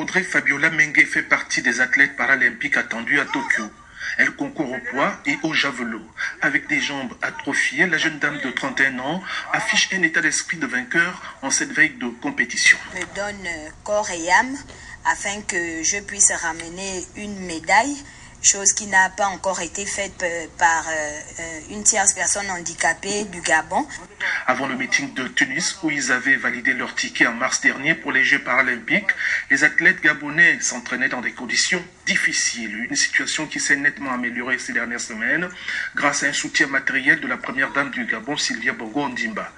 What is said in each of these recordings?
Audrey Fabiola Mengue fait partie des athlètes paralympiques attendus à Tokyo. Elle concourt au poids et au javelot. Avec des jambes atrophiées, la jeune dame de 31 ans affiche un état d'esprit de vainqueur en cette veille de compétition. Me donne corps et âme afin que je puisse ramener une médaille chose qui n'a pas encore été faite par une tierce personne handicapée du Gabon. Avant le meeting de Tunis, où ils avaient validé leur ticket en mars dernier pour les Jeux paralympiques, les athlètes gabonais s'entraînaient dans des conditions difficiles, une situation qui s'est nettement améliorée ces dernières semaines grâce à un soutien matériel de la première dame du Gabon, Sylvia Bongo Ondimba.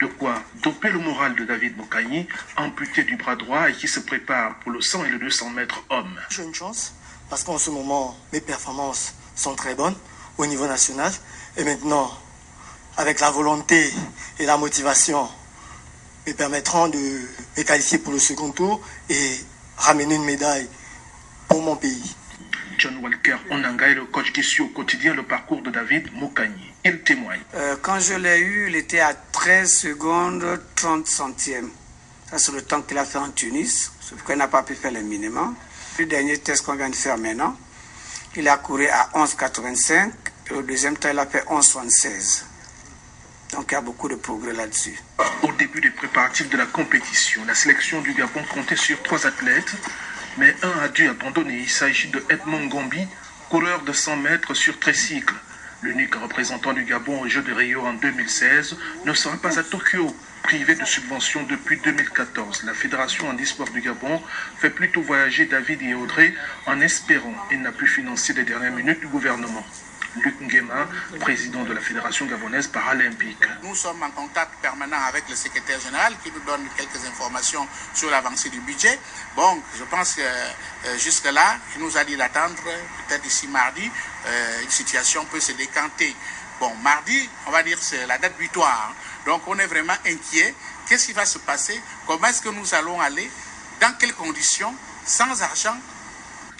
De quoi doper le moral de David Mokani, amputé du bras droit et qui se prépare pour le 100 et le 200 mètres hommes. Parce qu'en ce moment, mes performances sont très bonnes au niveau national. Et maintenant, avec la volonté et la motivation, me permettront de me qualifier pour le second tour et ramener une médaille pour mon pays. John Walker Onanga est le coach qui suit au quotidien le parcours de David Mokani. Il témoigne. Euh, quand je l'ai eu, il était à 13 secondes 30 centièmes. Ça, c'est le temps qu'il a fait en Tunis, sauf qu'il n'a pas pu faire le minimum. Le dernier test qu'on vient de faire maintenant, il a couru à 11,85 et au deuxième temps, il a fait 11,76. Donc il y a beaucoup de progrès là-dessus. Au début des préparatifs de la compétition, la sélection du Gabon comptait sur trois athlètes, mais un a dû abandonner. Il s'agit de Edmond Gombi, coureur de 100 mètres sur tricycle. L'unique représentant du Gabon aux Jeux de Rio en 2016 ne sera pas à Tokyo. Privé de subventions depuis 2014, la Fédération handisport du Gabon fait plutôt voyager David et Audrey en espérant et n'a pu financer les dernières minutes du gouvernement. Luc Nguema, président de la Fédération gabonaise paralympique. Nous sommes en contact permanent avec le secrétaire général qui nous donne quelques informations sur l'avancée du budget. Bon, je pense que euh, jusque-là, il nous a dit d'attendre, peut-être d'ici mardi, euh, une situation peut se décanter. Bon, mardi, on va dire c'est la date butoir. Donc on est vraiment inquiet. Qu'est-ce qui va se passer? Comment est-ce que nous allons aller Dans quelles conditions Sans argent?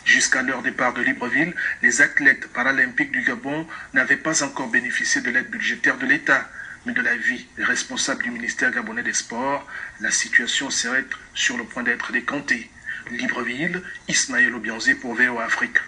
Jusqu'à leur départ de Libreville, les athlètes paralympiques du Gabon n'avaient pas encore bénéficié de l'aide budgétaire de l'État, mais de la vie des responsables du ministère gabonais des Sports, la situation serait sur le point d'être décantée. Libreville, Ismaël Obianzé pour VO Afrique.